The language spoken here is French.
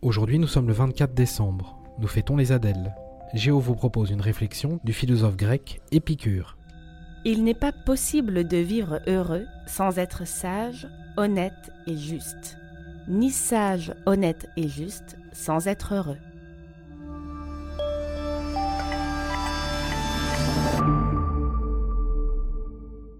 Aujourd'hui, nous sommes le 24 décembre. Nous fêtons les Adèles. Géo vous propose une réflexion du philosophe grec Épicure. Il n'est pas possible de vivre heureux sans être sage, honnête et juste, ni sage, honnête et juste sans être heureux.